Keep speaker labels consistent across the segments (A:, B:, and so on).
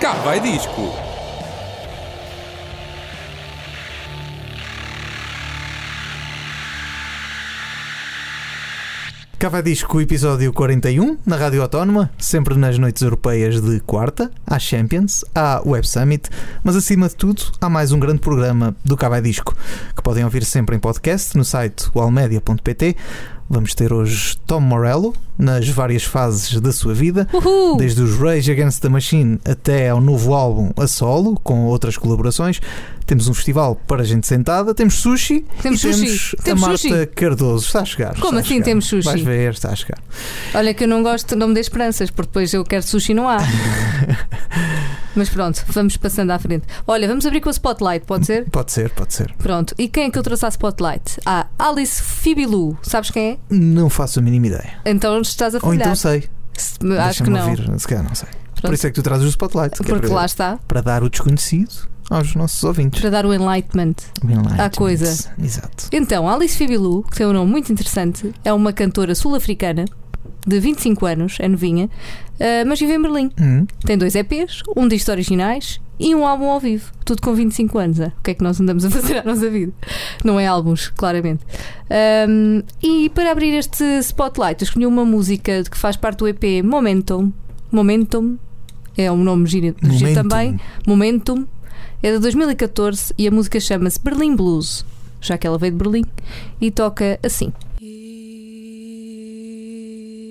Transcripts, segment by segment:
A: Cá vai disco.
B: Cá vai disco episódio 41 na Rádio Autónoma, sempre nas noites europeias de quarta, há Champions, há Web Summit, mas acima de tudo há mais um grande programa do Cá vai disco que podem ouvir sempre em podcast no site walmedia.pt. Vamos ter hoje Tom Morello nas várias fases da sua vida,
C: Uhul!
B: desde os Rage Against the Machine até ao novo álbum a solo, com outras colaborações. Temos um festival para gente sentada, temos sushi
C: Temos
B: e
C: sushi.
B: temos,
C: Temos
B: a Marta
C: sushi.
B: Cardoso. Está a chegar.
C: Como
B: está
C: assim
B: chegar.
C: temos sushi?
B: Vais ver, está a chegar.
C: Olha que eu não gosto, não me dê esperanças, porque depois eu quero sushi não há. Mas pronto, vamos passando à frente. Olha, vamos abrir com o Spotlight, pode ser?
B: Pode ser, pode ser.
C: Pronto. E quem é que eu trouxe à Spotlight? Ah, Alice Fibilu. Sabes quem é?
B: Não faço a mínima ideia.
C: Então estás a
B: Ou
C: falhar.
B: então sei.
C: Se- Acho que não.
B: ouvir. Se calhar não sei. Por
C: Pronto.
B: isso é que tu trazes o spotlight. é
C: Porque
B: para,
C: lá está,
B: para dar o desconhecido aos nossos ouvintes.
C: para dar o enlightenment.
B: O enlightenment.
C: à coisa.
B: Exato.
C: Então, Alice Fibilu, que tem um nome muito interessante, é uma cantora sul-africana de 25 anos, é novinha, ah, mas vive em Berlim.
B: Hum,
C: Tem dois EPs, um disco originais e um álbum ao vivo. Tudo com 25 anos. ah. O que é que nós andamos a fazer à nossa vida? Não é álbuns, claramente. Ahm, e para abrir este spotlight, escolhi uma música que faz parte do EP Momentum. Momentum é um nome giro, giro também. Momentum. É de 2014 e a música chama-se Berlin Blues, já que ela veio de Berlim, e toca assim.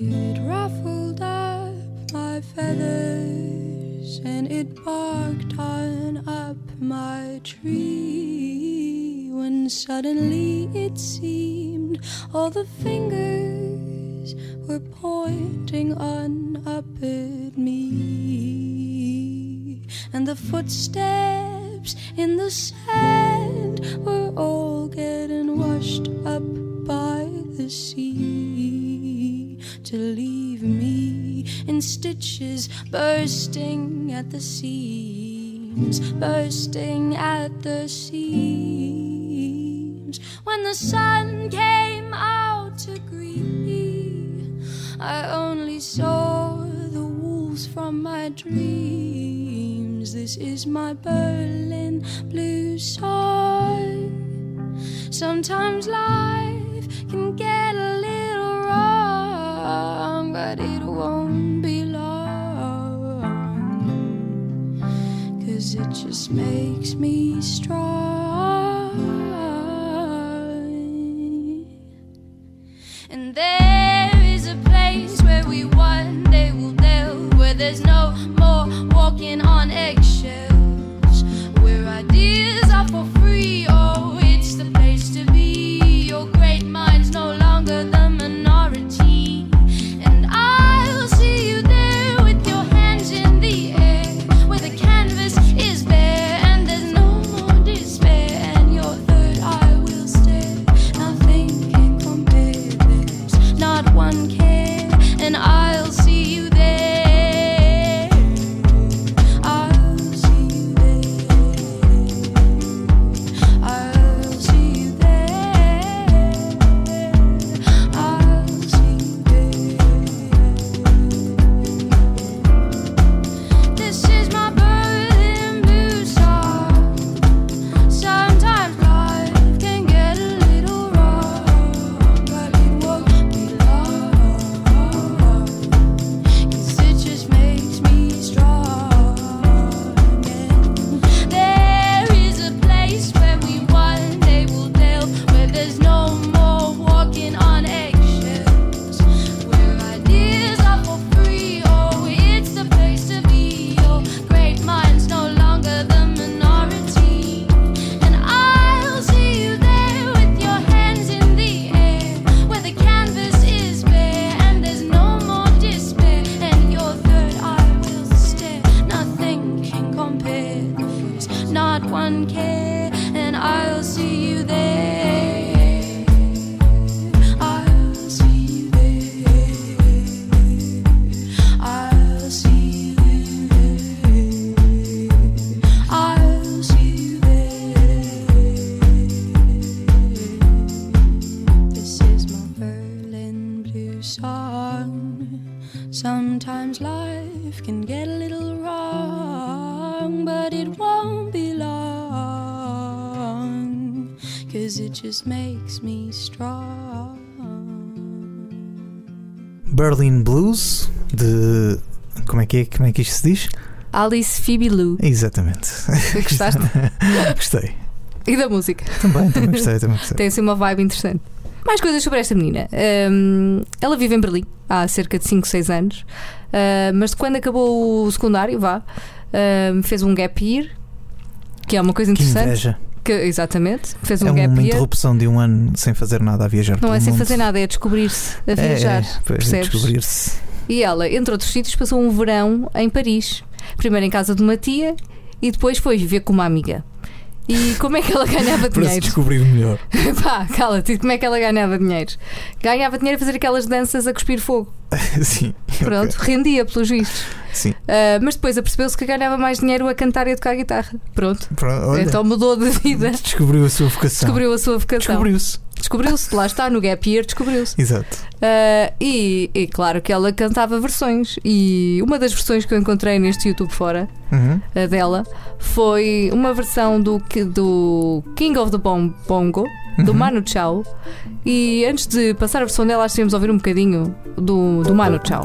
D: It ruffled up my feathers and it barked on up my tree when suddenly it seemed all the fingers were pointing on up at me and the footsteps in the sand were all getting washed up by the sea to leave me in stitches bursting at the seams bursting at the seams when the sun came out to greet me I only saw the wolves from my dreams. This is my Berlin blue song. Sometimes life can get a little wrong, but it won't be long. Cause it just makes me strong. And there is a place where we one day will delve, where there's no more walking on eggshells, where ideas are for free. Just makes me strong. Berlin
B: Blues de. Como é que é? Como é que isto se diz?
C: Alice Phoebe Lou.
B: Exatamente.
C: Gostaste?
B: gostei.
C: E da música.
B: Também, também gostei, também gostei.
C: Tem assim uma vibe interessante. Mais coisas sobre esta menina. Hum, ela vive em Berlim há cerca de 5, 6 anos. Ah, mas quando acabou o secundário, vá, hum, fez um gap year, que é uma coisa
B: Que
C: interessante.
B: inveja.
C: Que- exatamente, fez um
B: É
C: gap
B: uma
C: year.
B: interrupção de um ano sem fazer nada a viajar
C: Não é sem
B: mundo.
C: fazer nada, é descobrir-se a
B: É,
C: viajar.
B: é, pois,
C: percebes?
B: descobrir-se.
C: E ela, entre outros sítios, passou um verão em Paris. Primeiro em casa de uma tia e depois foi viver com uma amiga. E como é que ela ganhava
B: Para se
C: dinheiro?
B: descobrir melhor.
C: Pá, cala-te, como é que ela ganhava dinheiro? Ganhava dinheiro a fazer aquelas danças a cuspir fogo.
B: Sim.
C: Pronto, rendia pelos vistos.
B: Sim.
C: Ah, mas depois apercebeu-se que ganhava mais dinheiro a cantar e a tocar guitarra. Pronto.
B: Pronto,
C: Então mudou de vida.
B: descobriu a sua vocação.
C: Descobriu a sua vocação.
B: Descobriu-se.
C: Descobriu-se, lá está, no Gap Year, descobriu-se.
B: Exato.
C: Ah, e, e claro que ela cantava versões. E uma das versões que eu encontrei neste YouTube fora
B: Uhum.
C: a dela foi uma versão do, do King of the Bongo, do
B: Uhum.
C: Manu Chao. E antes de passar a versão dela, acho que devíamos ouvir um bocadinho do, do Manu Chao.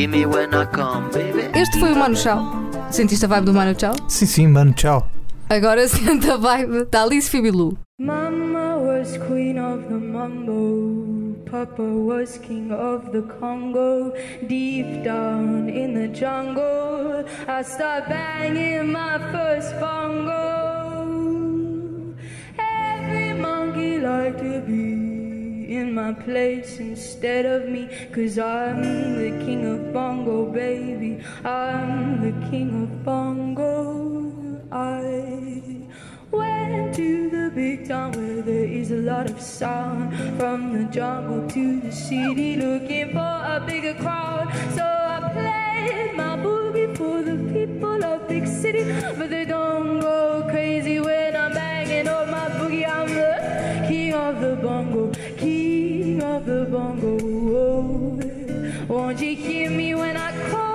C: Este foi o Manu Chao. Sentiste a vibe do Manu Chao?
B: Sim, sim, mano, tchau.
C: Agora sente a vibe da Alice Fibilu.
E: Mama was queen of the mambo. Papa was king of the Congo. Deep down in the jungle, I start banging my first bongo. Every monkey like to be in my place instead of me. Cause I'm the king of bongo, baby. I'm the king of bongo. I went to the big town where there is a lot of sound. From the jungle to the city, looking for a bigger crowd. So I played my boogie for the people of big city, but they don't go crazy when I'm banging on my boogie. I'm the king of the bongo, king of the bongo. Won't you hear me when I call?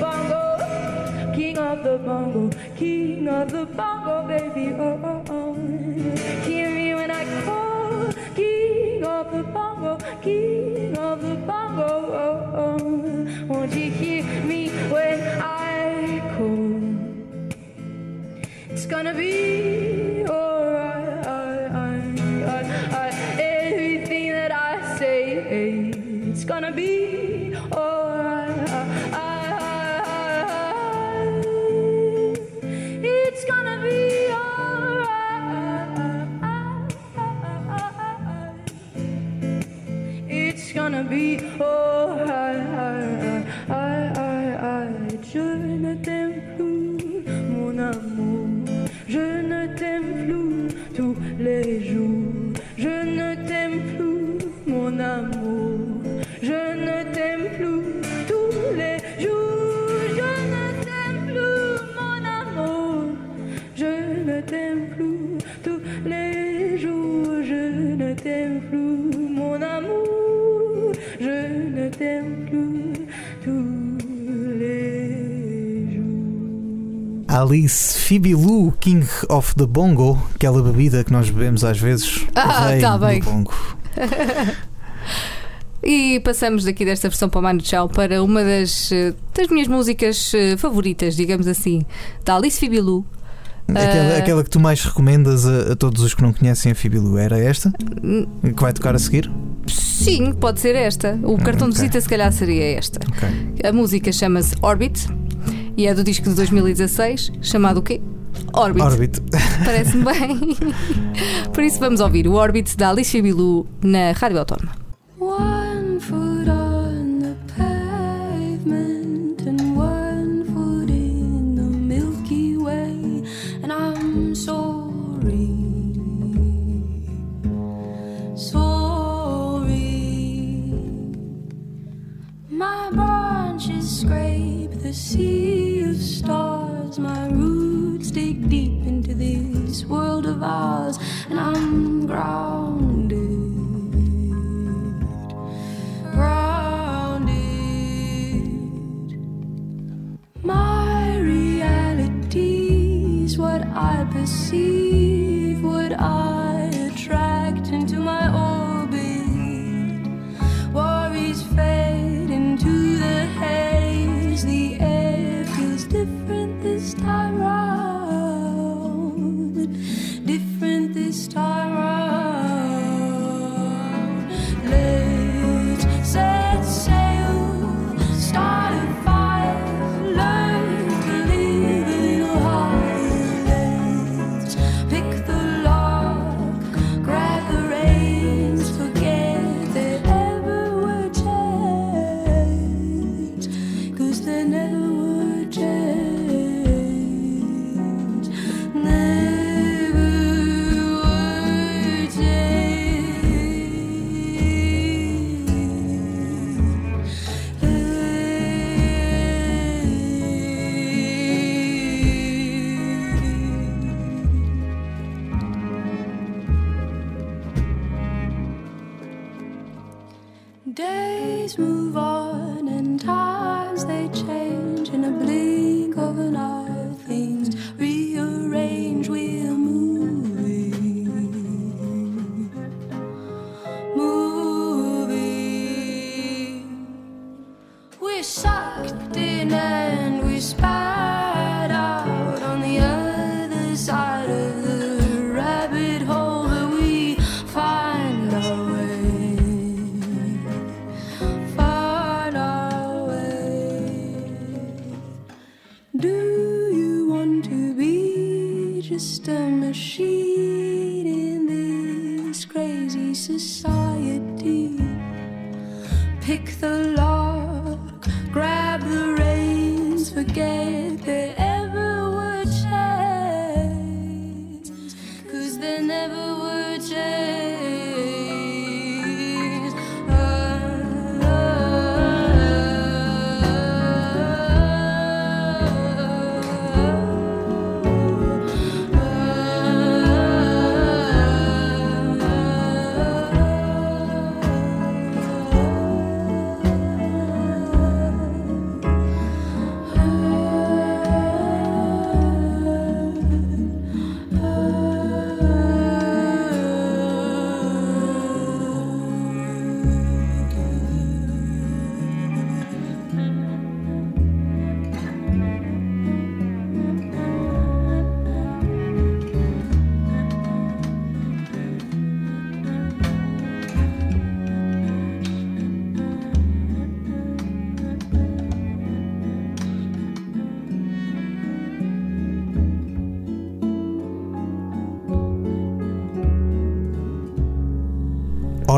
E: Bongo. King of the bongo, king of the bongo, baby. Oh.
B: Fibilu, King of the Bongo, aquela bebida que nós bebemos às vezes.
C: Ah, tá
B: do
C: bem.
B: bongo.
C: E passamos daqui desta versão para o Chao para uma das, eh, das minhas músicas eh, favoritas, digamos assim, da Alice Fibilu.
B: Aquela,
C: Ah.
B: aquela que tu mais recomendas a, a todos os que não conhecem a Fibilu era esta? Que vai tocar a seguir?
C: Sim, pode ser esta. O cartão de
B: ok.
C: visita, se calhar, seria esta.
B: Ok.
C: A música chama-se Orbit e é do disco de 2016, chamado o quê? Orbit.
B: Orbit.
C: Parece-me bem. Por isso vamos ouvir o Orbit da Alice Fibilu na Rádio Autónoma.
D: One foot on the pavement and one foot in the Milky Way, and I'm sorry, sorry. My branches scrape the sea stars, my roots dig deep into this world of ours, and I'm grounded grounded. My reality is what I perceive,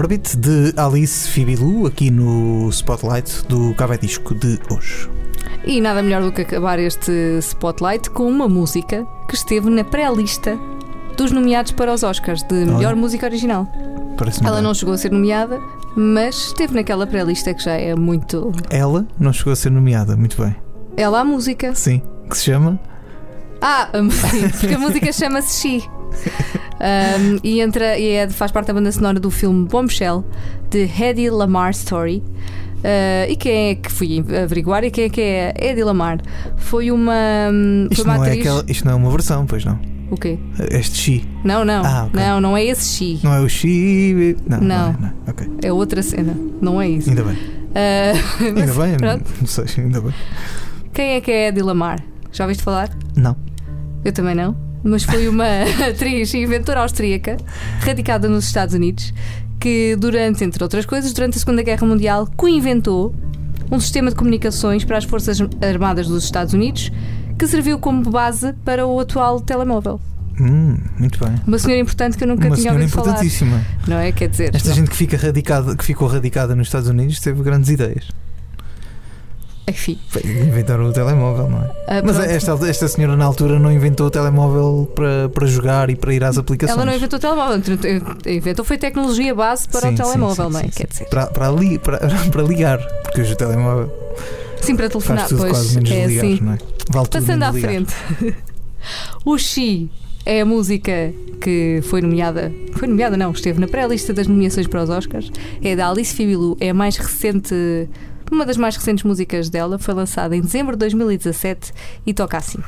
D: Orbit
B: de Alice Fibilu aqui no Spotlight do Café Disco de hoje.
C: E nada melhor do que acabar este spotlight com uma música que esteve na pré-lista dos nomeados para os Oscars de melhor
B: Olha.
C: música original.
B: Parece-me
C: Ela
B: bem.
C: não chegou a ser nomeada, mas esteve naquela pré-lista que já é muito.
B: Ela não chegou a ser nomeada, muito bem.
C: Ela a música.
B: Sim, que se chama
C: Ah, sim, porque a música chama-se She. Um, e entra, e é- faz parte da banda sonora do filme Bombshell, de Hedy Lamar Story. Uh, e quem é que fui averiguar? E quem é que é Hedy Lamar? Foi uma, foi
B: Isto
C: uma
B: não, é
C: atriz.
B: aquela, isto não é uma versão, pois não.
C: O quê?
B: Este Xi.
C: Não, não.
B: Ah, ok.
C: Não, não é esse Xi.
B: Não é o Xi. Não, não.
C: Não.
B: é, não. Ok.
C: É outra cena. Não é isso.
B: Ainda bem.
C: Uh,
B: Ainda
C: mas
B: bem.
C: pronto.
B: Não sei, ainda bem.
C: Quem é que é Hedy Lamar? Já ouviste falar?
B: Não.
C: Eu também não. Mas foi uma atriz e inventora austríaca, radicada nos Estados Unidos, que durante, entre outras coisas, durante a Segunda Guerra Mundial, co-inventou um sistema de comunicações para as Forças Armadas dos Estados Unidos que serviu como base para o atual telemóvel.
B: Hum, muito bem.
C: Uma senhora importante que eu nunca
B: Uma
C: tinha
B: senhora
C: ouvido falar.
B: importantíssima.
C: Não é? Quer dizer,
B: Esta
C: não.
B: gente que, fica radicada, que ficou radicada nos Estados Unidos teve grandes ideias.
C: Enfim.
B: Inventaram o telemóvel, não é?
C: ah,
B: Mas esta, esta senhora na altura não inventou o telemóvel para, para jogar e para ir às aplicações.
C: Ela não inventou o telemóvel, inventou foi tecnologia base para
B: Sim,
C: o
B: sim,
C: telemóvel,
B: sim,
C: não é?
B: sim, sim.
C: Quer dizer,
B: Para, para, ali, para, para ligar, porque hoje o telemóvel
C: sim, para telefonar, pois
B: quase menos
C: é
B: ligar,
C: assim.
B: não é? Vale
C: Passando à
B: ligar.
C: frente. o Xi é a música que foi nomeada. Foi nomeada, não, esteve na pré-lista das nomeações para os Oscars. É da Alice Fibilu, é a mais recente. Uma das mais recentes músicas dela foi lançada em dezembro de 2017 e toca assim.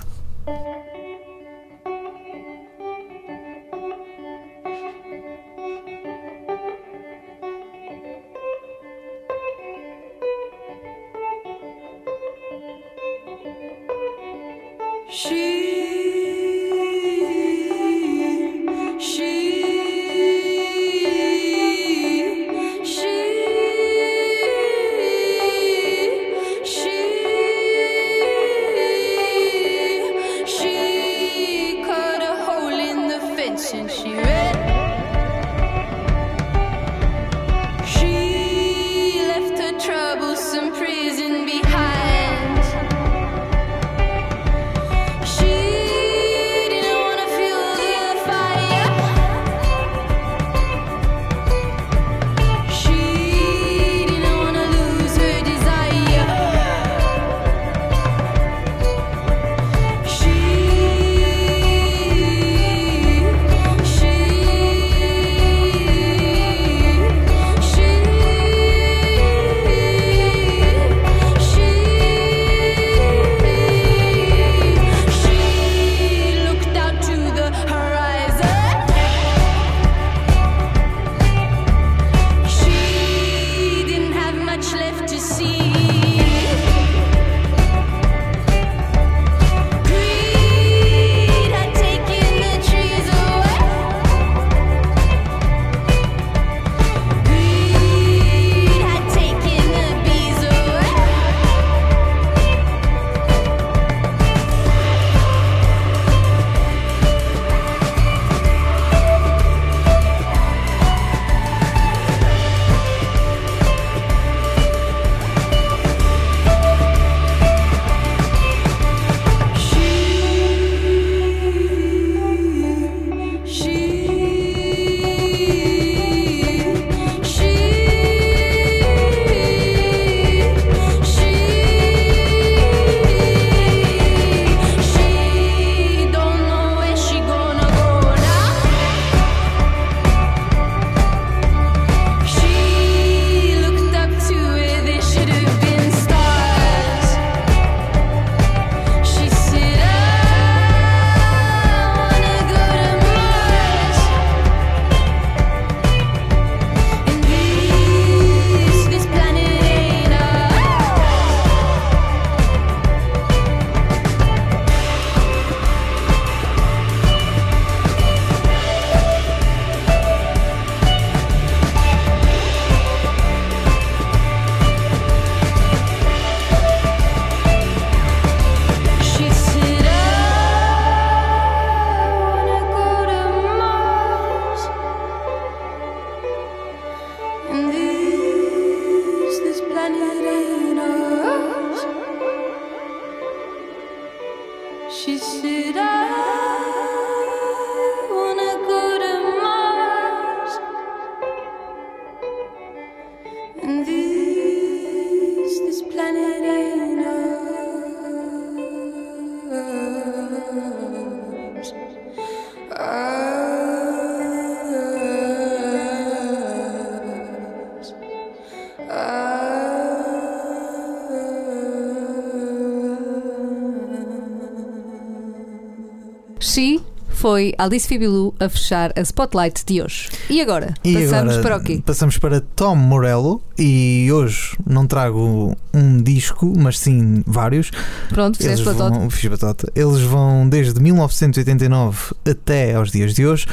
C: Foi Alice Fibilu a fechar a Spotlight de hoje. E agora?
B: E
C: Passamos
B: agora
C: para o quê?
B: Passamos para Tom Morello e hoje não trago um disco, mas sim vários.
C: Pronto, fizeste
B: Eles
C: batota.
B: vão, fiz batota. Eles vão desde 1989 até aos dias de hoje.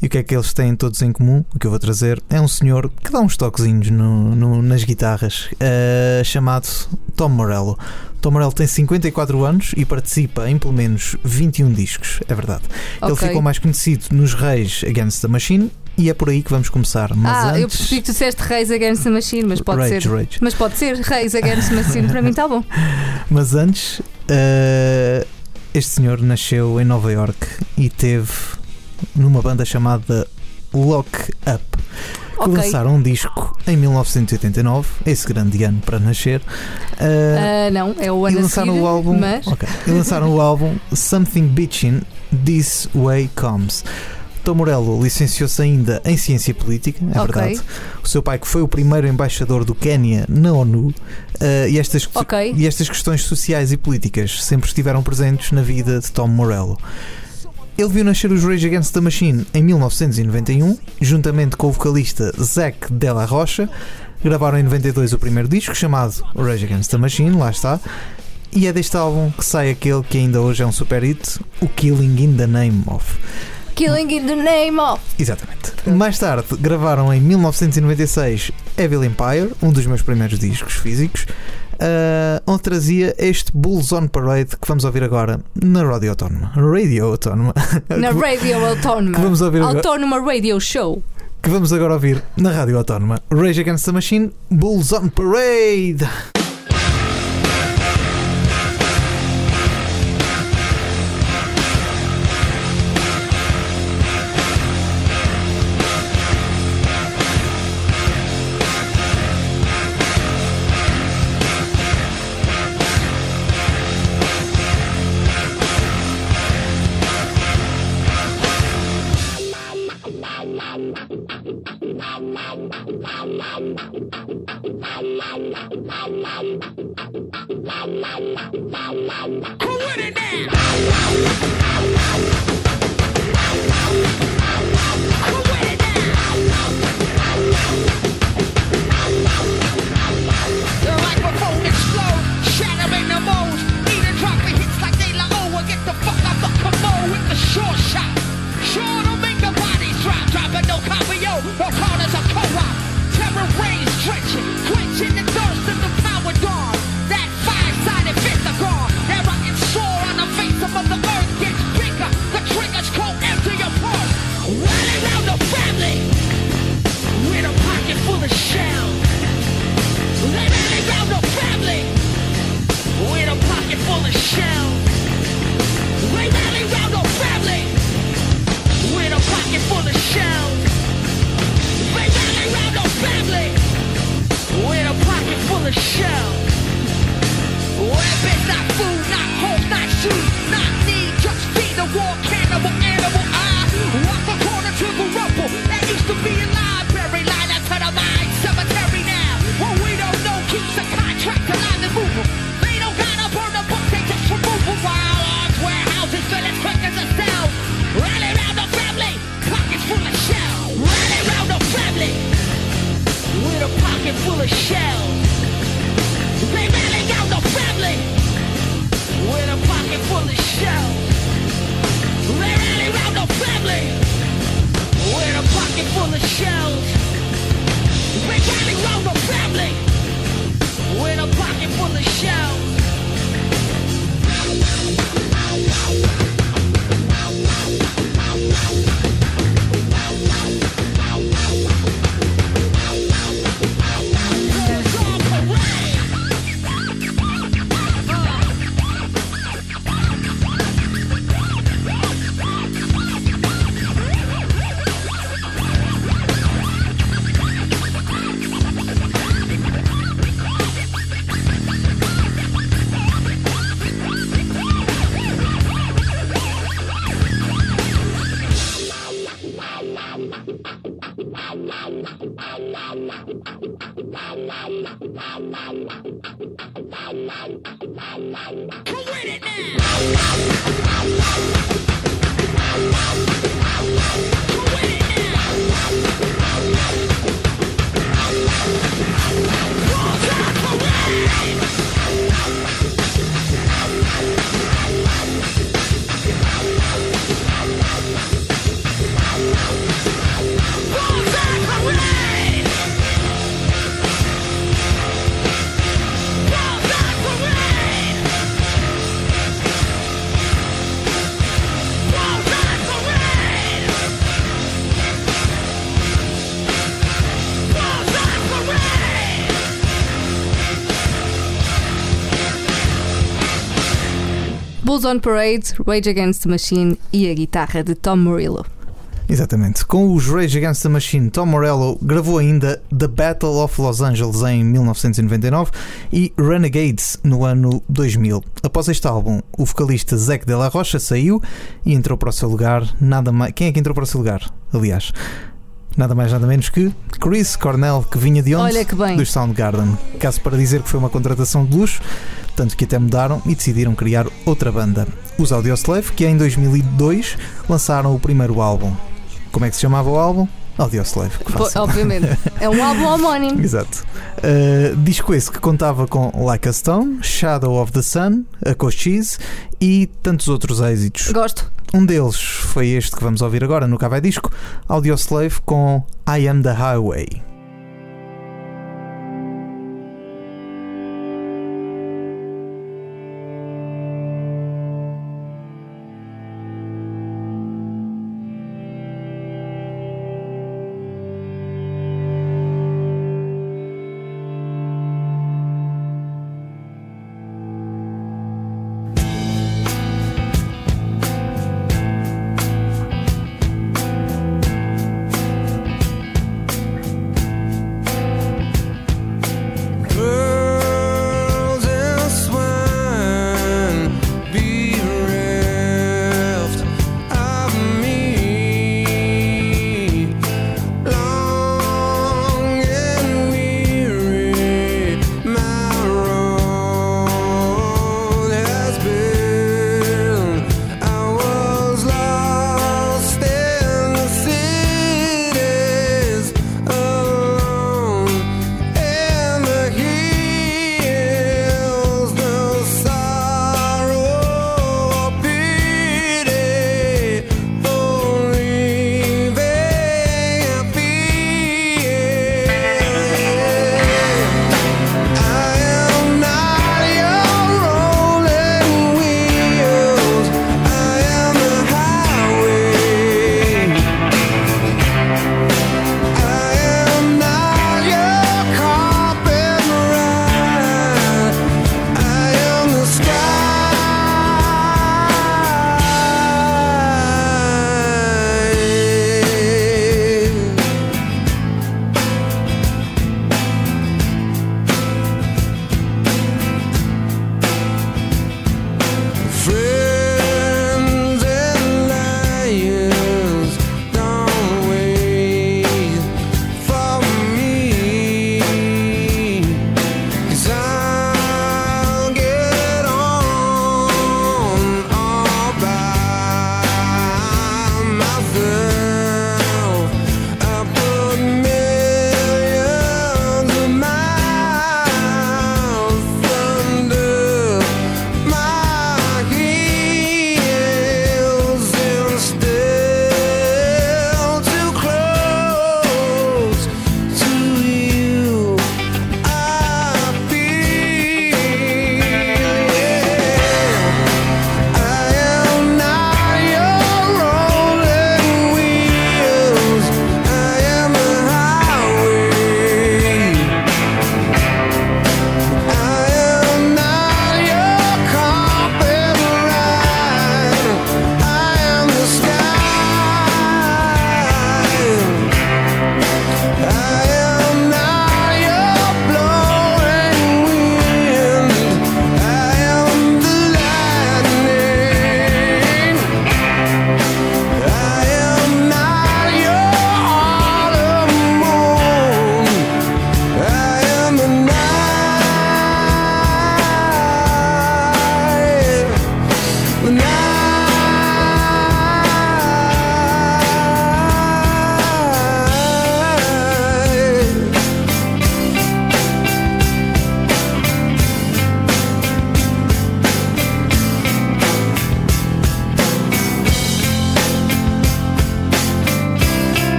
B: E o que é que eles têm todos em comum? O que eu vou trazer é um senhor que dá uns toquezinhos no- no- nas guitarras, eh, chamado Tom Morello. Tom Morello tem 54 anos e participa em pelo menos 21 discos, é verdade. Ele
C: Ok.
B: ficou mais conhecido nos Reis Against the Machine e é por aí que vamos começar. Mas
C: ah,
B: antes,
C: eu percebi que tu disseste Reis Against the Machine, mas pode
B: Rage,
C: ser.
B: Rage.
C: Mas pode ser Reis Against the Machine, para mim está bom.
B: Mas antes, eh, este senhor nasceu em Nova York e teve numa banda chamada Lock Up. Que
C: Ok.
B: lançaram um disco em 1989, esse grande ano para nascer. eh,
C: Ah, não, é o
B: e
C: ano a
B: lançaram
C: seguir,
B: o álbum.
C: mas
B: Ok. E lançaram o álbum Something Bitchin' This Way Comes. Tom Morello licenciou-se ainda em Ciência Política, é
C: Ok.
B: verdade. O seu pai, que foi o primeiro embaixador do Quénia na ONU, eh, e, estas, e estas questões sociais e políticas sempre estiveram presentes na vida de Tom Morello. Ele viu nascer os Rage Against the Machine em 1991, juntamente com o vocalista Zac Della Rocha. Gravaram em 92 o primeiro disco, chamado Rage Against the Machine, lá está. E é deste álbum que sai aquele que ainda hoje é um super hit, o Killing in the Name of.
C: Killing in the Name of.
B: Exatamente. Mais tarde gravaram em 1996 Evil Empire, um dos meus primeiros discos físicos, ah, onde trazia este Bulls on Parade que vamos ouvir agora na Radio Autónoma. Radio Autónoma.
C: Na Radio Autónoma.
B: que vamos ouvir agora,
C: Autónoma Radio Show.
B: que vamos agora ouvir na Rádio Autónoma. Rage Against the Machine, Bulls on Parade.
F: The Bulls on Parade,
C: Rage Against the Machine e a guitarra de Tom Morello.
B: Exatamente. Com os Rage Against the Machine, Tom Morello gravou ainda The Battle of Los Angeles em 1999 e Renegades no ano 2000. Após este álbum, o vocalista Zac de la Rocha saiu e entrou para o seu lugar. Nada mais. Quem é que entrou para o seu lugar? Aliás, nada mais nada menos que Chris Cornell, que vinha de onde?
C: Olha que bem.
B: Dos Soundgarden. Caso para dizer que foi uma contratação de luxo, tanto que até mudaram e decidiram criar outra banda. Os Audioslave, que em 2002 lançaram o primeiro álbum. Como é que se chamava o álbum? Audioslave.
C: obviamente. É um álbum homónimo.
B: Exato. Uh, disco esse que contava com Like a Stone, Shadow of the Sun, A Cochise e tantos outros êxitos.
C: Gosto.
B: Um deles foi este que vamos ouvir agora no Cavai Disco, Audioslave com I Am the Highway.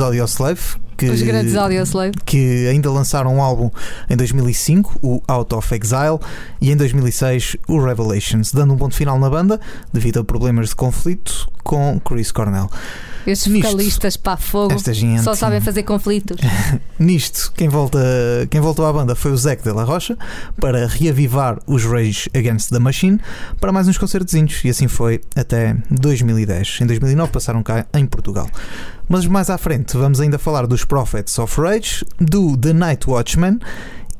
B: Audioslave, que,
C: Os grandes Audioslave.
B: que ainda lançaram um álbum em 2005, o Out of Exile, e em 2006 o Revelations, dando um ponto final na banda devido a problemas de conflito com Chris Cornell.
C: Estes
B: Nisto.
C: vocalistas para fogo
B: gente.
C: só sabem fazer conflitos.
B: Nisto, quem, volta, quem voltou à banda foi o Zac de la Rocha para reavivar os Rage Against the Machine para mais uns concertozinhos e assim foi até 2010. Em 2009 passaram cá em Portugal. Mas mais à frente vamos ainda falar dos Prophets of Rage, do The Night Watchman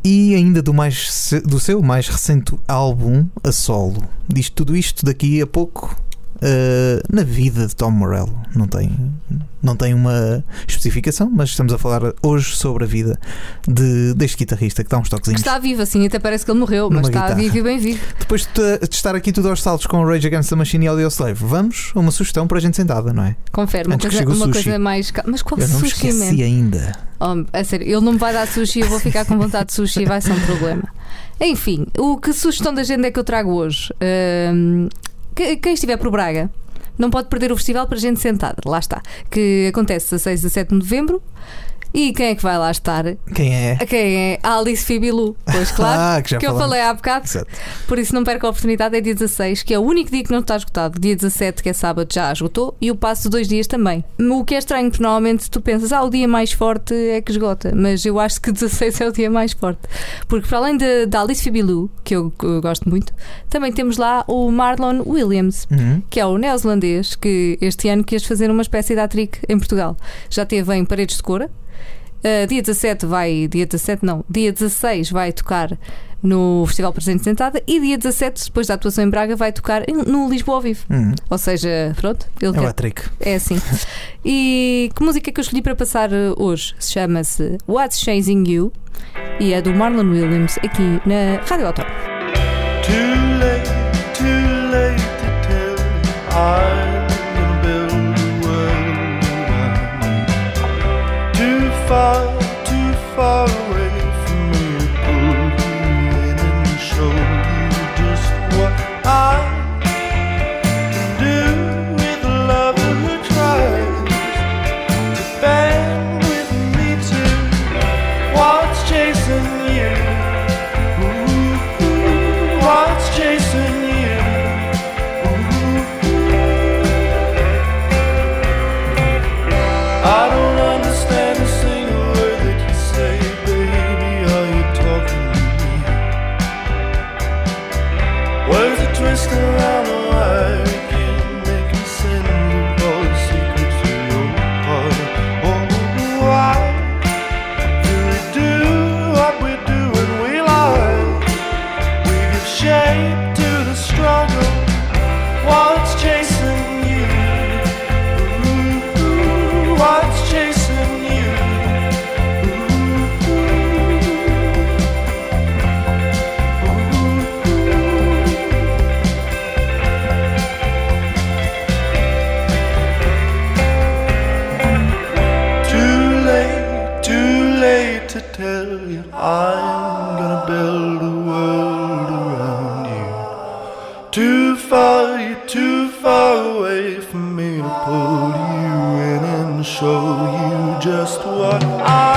B: e ainda do, mais, do seu mais recente álbum a solo. Diz tudo isto daqui a pouco. Uh, na vida de Tom Morello não tem, não tem uma especificação, mas estamos a falar hoje sobre a vida de, deste guitarrista que dá uns
C: Que
B: toquezinhos.
C: está vivo, assim, até parece que ele morreu, mas está
B: guitarra.
C: vivo e bem vivo.
B: Depois de, de estar aqui tudo aos saltos com Rage Against the Machine e Audioslave, vamos a uma sugestão para a gente sentada, não é?
C: Confere, uma, coisa,
B: o
C: uma coisa mais. Mas qual
B: Eu não
C: sushi,
B: esqueci ainda.
C: Oh, a sério, ele não me vai dar sushi, eu vou ficar com vontade de sushi e vai ser um problema. Enfim, o que sugestão da agenda é que eu trago hoje? Ahm, que- quem estiver por Braga não pode perder o festival para gente sentada, lá está. Que acontece 16 a 17 de novembro. E quem é que vai lá estar?
B: Quem é?
C: Quem é? A Alice Fibilu, pois claro.
B: Ah, que já
C: eu falei há bocado.
B: Exato.
C: Por isso não perca a oportunidade, é dia 16, que é o único dia que não está esgotado. Dia 17, que é sábado, já esgotou, e o passo de dois dias também. O que é estranho, porque normalmente tu pensas, ah, o dia mais forte é que esgota, mas eu acho que 16 é o dia mais forte. Porque para além da Alice Fibilu, que eu, que eu gosto muito, também temos lá o Marlon Williams,
B: Uhum.
C: que é o neozelandês que este ano quis fazer uma espécie de atric em Portugal. Já teve em Paredes de Cora. Uh, dia 17 vai, dia 17 não, dia 16 vai tocar no Festival Presente Sentada e dia 17, depois da atuação em Braga, vai tocar no Lisboa ao vivo.
B: Uhum.
C: Ou seja, pronto, ele
B: É o
C: quer-
B: Atrick.
C: é assim. E que música que eu escolhi para passar uh, hoje? Se What's Chasing You e é do Marlon Williams aqui na Rádio Autónoma.
G: Too late, too late to tell you I'm far, you're too far away from me. To pull you in and show you just what I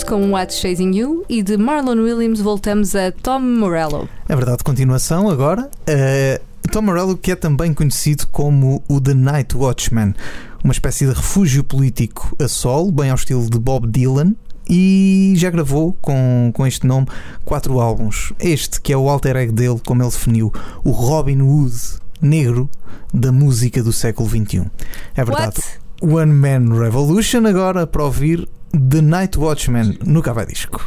C: Williams com What's Chasing You e de Marlon Williams voltamos a Tom Morello.
B: É verdade, continuação agora. Eh, Tom Morello, que é também conhecido como o The Night Watchman, uma espécie de refúgio político a solo, bem ao estilo de Bob Dylan.
H: e já gravou com, com este nome quatro álbuns. Este que é o alter ego dele, como ele definiu, o Robin Hood negro da música do século XXI. É verdade.
C: What?
H: One Man Revolution agora para ouvir The Night Watchman no Cava Disco.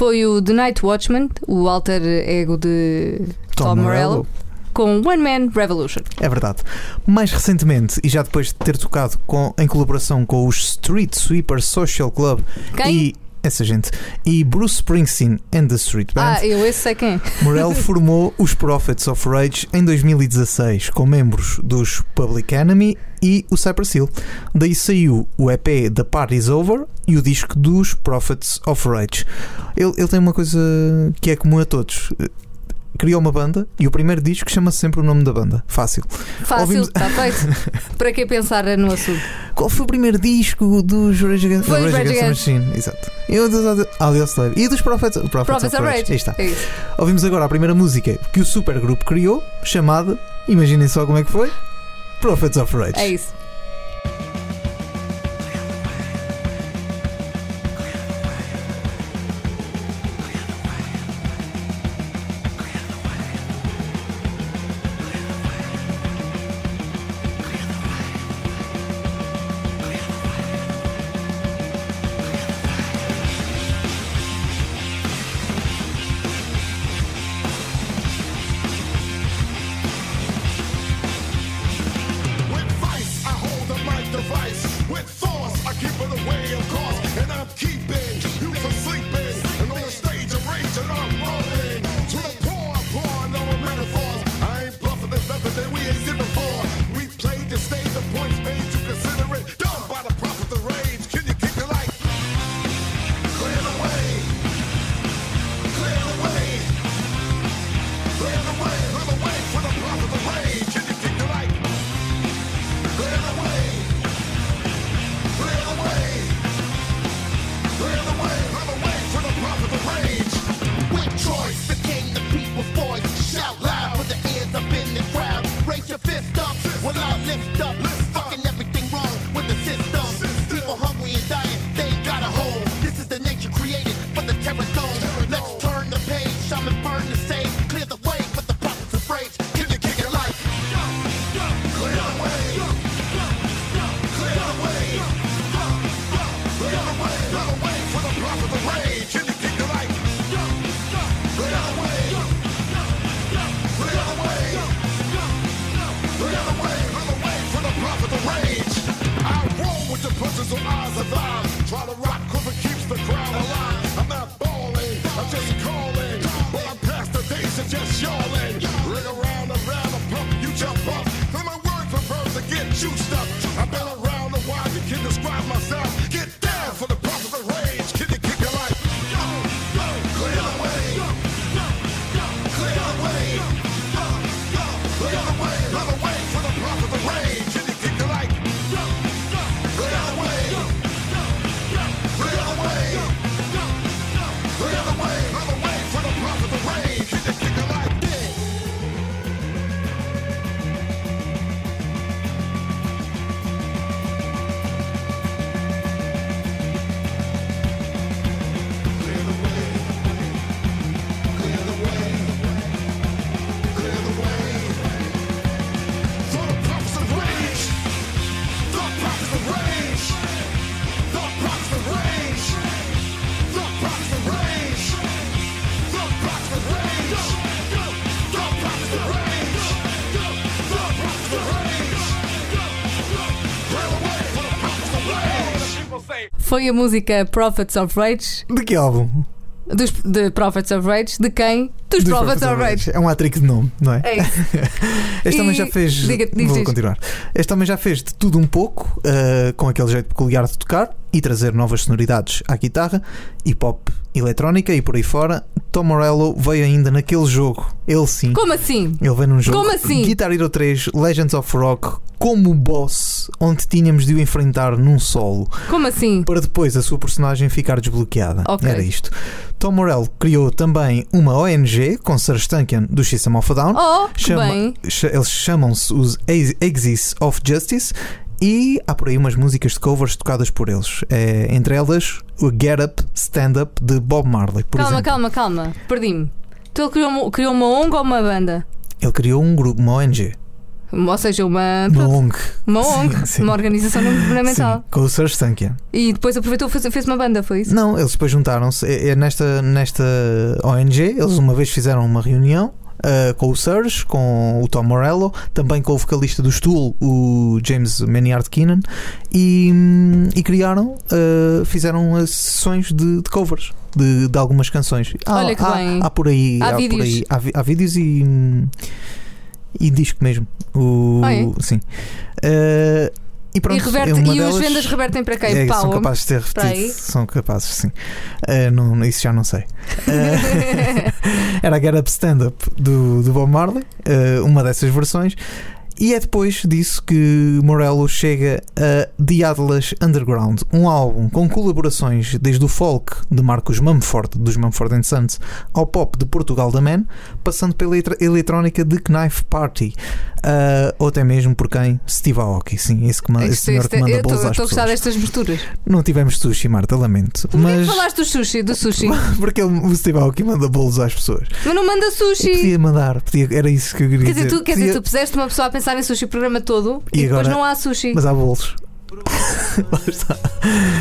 C: Foi o The Night Watchman, o alter ego de
H: Tom
C: Tom, Morello,
H: Morello.
C: com One Man Revolution.
H: É verdade. Mais recentemente, e já depois de ter tocado com, em colaboração com os Street Sweeper Social Club
C: Quem?
H: e essa gente e Bruce Springsteen and the Street Band,
C: Ah, eu esse sei quem. é.
H: Morel formou os Prophets of Rage em 2016 com membros dos Public Enemy e o Cypress Hill. Daí saiu o EP The Party's Over e o disco dos Prophets of Rage. Ele, ele tem uma coisa que é comum a todos. Criou uma banda e o primeiro disco chama-se sempre o nome da banda. Fácil.
C: Fácil,
H: Ouvimos-
C: está feito. Para que pensar no assunto?
H: Qual foi o primeiro disco dos Rage Against,
C: Foi
H: Rage
C: Rage
H: Against the Machine? Exato. E dos Audio Slave. E dos Prophets, Prophets,
C: Prophets
H: of Rage. Aí está.
C: É.
H: Ouvimos agora a primeira música que o supergrupo criou, chamada, imaginem só como é que foi, Prophets of Rage.
C: É isso.
I: voice.
C: Foi a música Prophets of Rage,
B: De que álbum?
C: dos, de Prophets of Rage, de quem? Dos,
B: Dos
C: Prophets of Rage.
B: É um atric de nome, não é?
C: É isso.
B: Este homem já fez.
C: diga- diz,
B: vou continuar. Este homem já fez de tudo um pouco, uh, com aquele jeito peculiar de tocar e trazer novas sonoridades à guitarra, hip hop, eletrónica e por aí fora. Tom Morello veio ainda naquele jogo, ele sim.
C: Como assim?
B: Ele veio num jogo
C: Como assim?
B: Guitar Hero 3 Legends of Rock como boss, onde tínhamos de o enfrentar num solo,
C: Como assim?
B: para depois a sua personagem ficar desbloqueada.
C: Ok.
B: Era isto. Tom Morello criou também uma ONG com Sir Stunkian do System of a Down.
C: Oh,
B: Chama-
C: bem.
B: eles chamam-se os Axis of Justice e há por aí umas músicas de covers tocadas por eles. É, entre elas o Get Up, Stand Up de Bob Marley,
C: Calma,
B: exemplo.
C: calma, calma. Perdi-me. Então ele criou, uma- criou uma ONG ou uma banda?
B: Ele criou um grupo, uma ONG.
C: Ou seja, uma.
B: Uma ONG.
C: Uma ONG,
B: Sim, sim.
C: uma organização não governamental.
B: Sim, com o Sir Stunkian.
C: E depois aproveitou e fez, fez uma banda, foi isso?
B: Não, eles depois juntaram-se. É, é nesta, nesta ONG, eles uma vez fizeram uma reunião. Ah, com o Serge, com o Tom Morello, também com o vocalista do Stool, o James Maynard Keenan, e, hum, e criaram, ah, fizeram as sessões de, de covers de, de algumas canções. Há,
C: Olha que
B: há,
C: bem.
B: há por aí,
C: Há
B: há, por
C: vídeos.
B: aí, há, há vídeos e, hum, e disco mesmo. O,
C: Ah, é?
B: Sim. Ah, e pronto,
C: e reverte-
B: é
C: e
B: delas-
C: os vendas revertem para quem?
B: é, são capazes de ter repetido. São capazes, sim. Eh, não, isso já não sei. Eh, era a Get Up Stand Up do, do Bob Marley, eh, uma dessas versões. E é depois disso que Morello chega a The Atlas Underground, um álbum com colaborações desde o folk de Marcos Mumford, dos Mumford and Sons, ao pop de Portugal da Man, passando pela eletrónica de Knife Party, eh, ou até mesmo por quem? Steve Aoki, sim, esse, que, ma- esse
C: Isto-
B: senhor que manda
C: eu
B: bolos às
C: estou a gostar destas misturas.
B: Não tivemos sushi, Marta, lamento. Mas
C: que falaste do sushi? Do sushi?
B: porque ele, o Steve Aoki manda bolos às pessoas.
C: Mas não manda sushi.
B: Podia mandar, podia, era isso que eu queria
C: Quer dizer, tu, quer dizer,
B: Podia-
C: tu puseste uma pessoa a pensar em sushi o programa todo
B: E
C: e, depois
B: agora-
C: não há sushi.
B: Mas há bolos.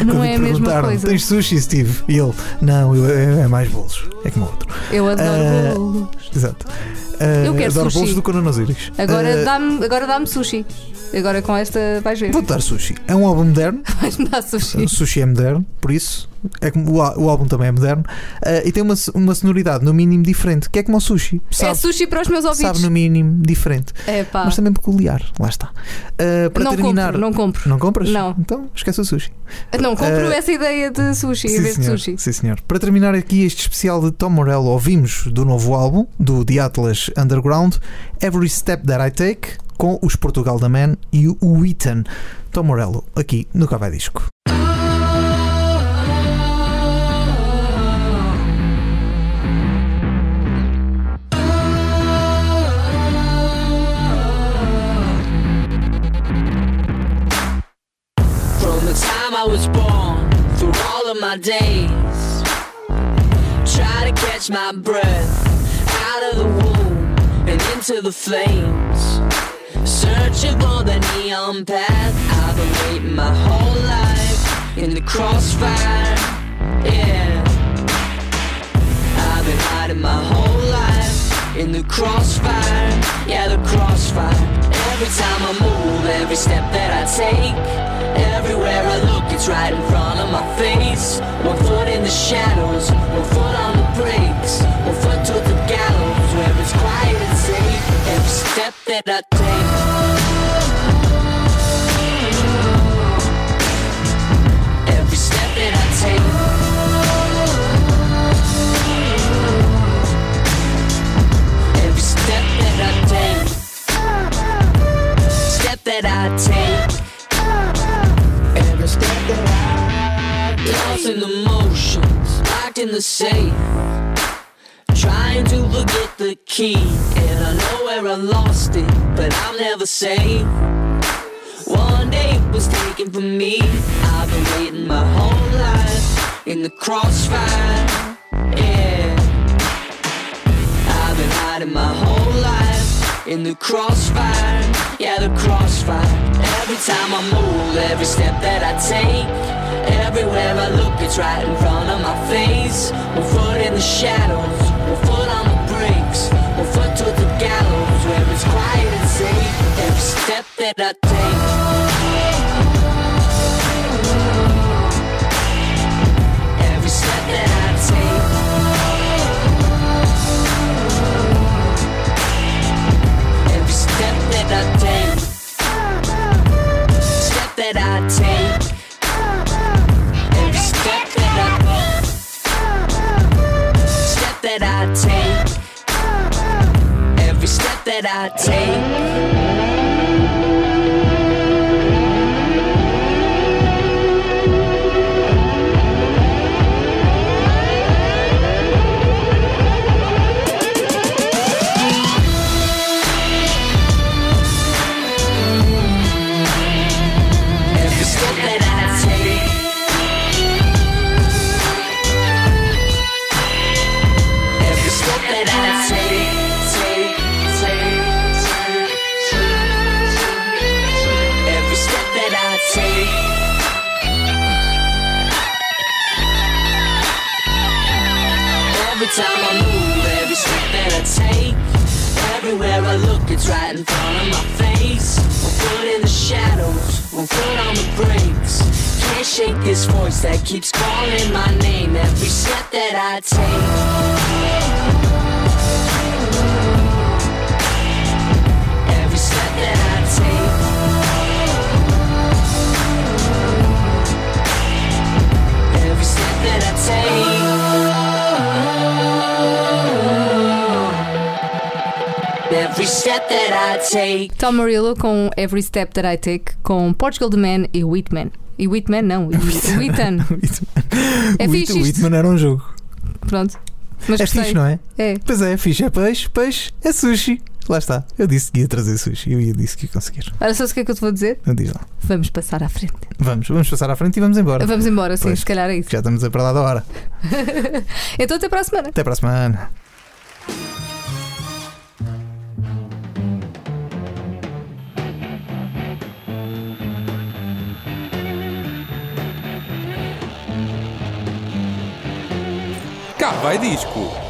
C: Não
B: Quando
C: é a mesma coisa.
B: Tens sushi, Steve? E ele, não, eu- é, é mais bolos. É como outro.
C: Eu adoro
B: Ah,
C: bolos.
B: Exato. Ah,
C: Eu quero
B: adoro
C: sushi.
B: bolos do Conan Osiris.
C: Agora
B: Ah,
C: dá-me agora dá sushi. Agora com esta vais ver.
B: Vou-te dar sushi. É um álbum moderno.
C: Vais-me dar sushi.
B: Sushi é moderno, por isso. É como o, o álbum também é moderno. Ah, e tem uma, uma sonoridade, no mínimo, diferente. Que é como o sushi.
C: É
B: Sabe,
C: sushi para os meus
B: sabe
C: ouvidos.
B: no mínimo, diferente.
C: É pá.
B: mas também peculiar. Lá está. Uh, para
C: Não
B: terminar.
C: compro, não compro.
B: Não compras?
C: Não.
B: Então esquece o sushi.
C: Não, compro essa ideia de sushi em vez de sushi.
B: Sim, senhor. Para terminar aqui este especial de Tom Morello, ouvimos do novo álbum, do The Atlas Underground, Every Step That I Take, com os Portugal da Man e o Ethan. Tom Morello, aqui no Cavai Disco.
J: I was born through all of my days, try to catch my breath out of the into the flames. Searching for the neon path, I've been waiting my whole life in the crossfire. Yeah, I've been hiding my whole life in the crossfire. Yeah, the crossfire. Every time I move, every step that I take, everywhere I look, it's right in front of my face. One foot in the shadows, one foot on the brakes, one foot to step that I take. Every step that I take. Every step that I take. Step that I take. Every step that I. Lost in the motions, locked in the safe. Forget the key. And I know where I lost it, but I'm never safe. One day it was taken from me. I've been waiting my whole life in the crossfire. Yeah. I've been hiding my whole life in the crossfire. Yeah, the crossfire. Every time I move, every step that I take, everywhere I look, it's right in front of my face. One foot in the shadows, one foot on breaks. Will foot to the gallows Where it's quiet and safe. Every step that I take. Every step that I take. Every step that I take. Step that I that take. In front of my face. One foot in the shadows, one foot on the brakes. Can't shake this voice that keeps calling my name every step that I take. Every step that I take. Every step that I take. Step that I take.
C: Tom Morello com Every Step That I Take, com Portugal The Man e Whitman. E Whitman não, e Whitman. É fixe
B: Whit-. Whitman era um jogo.
C: Pronto. Mas
B: é
C: gostei.
B: fixe, não é?
C: É.
B: Pois é, é fixe. É peixe, peixe, é sushi. Lá está. Eu disse que ia trazer sushi. Eu ia disse que ia conseguir.
C: Olha só o que é que eu te vou dizer.
B: Não diz lá.
C: Vamos passar à frente.
B: Vamos, vamos passar à frente e vamos embora.
C: Vamos embora, sim,
B: Pois.
C: se calhar é isso.
B: Já estamos a para lá da hora.
C: Então até para a semana.
B: Até para a semana.
K: Cá vai disco.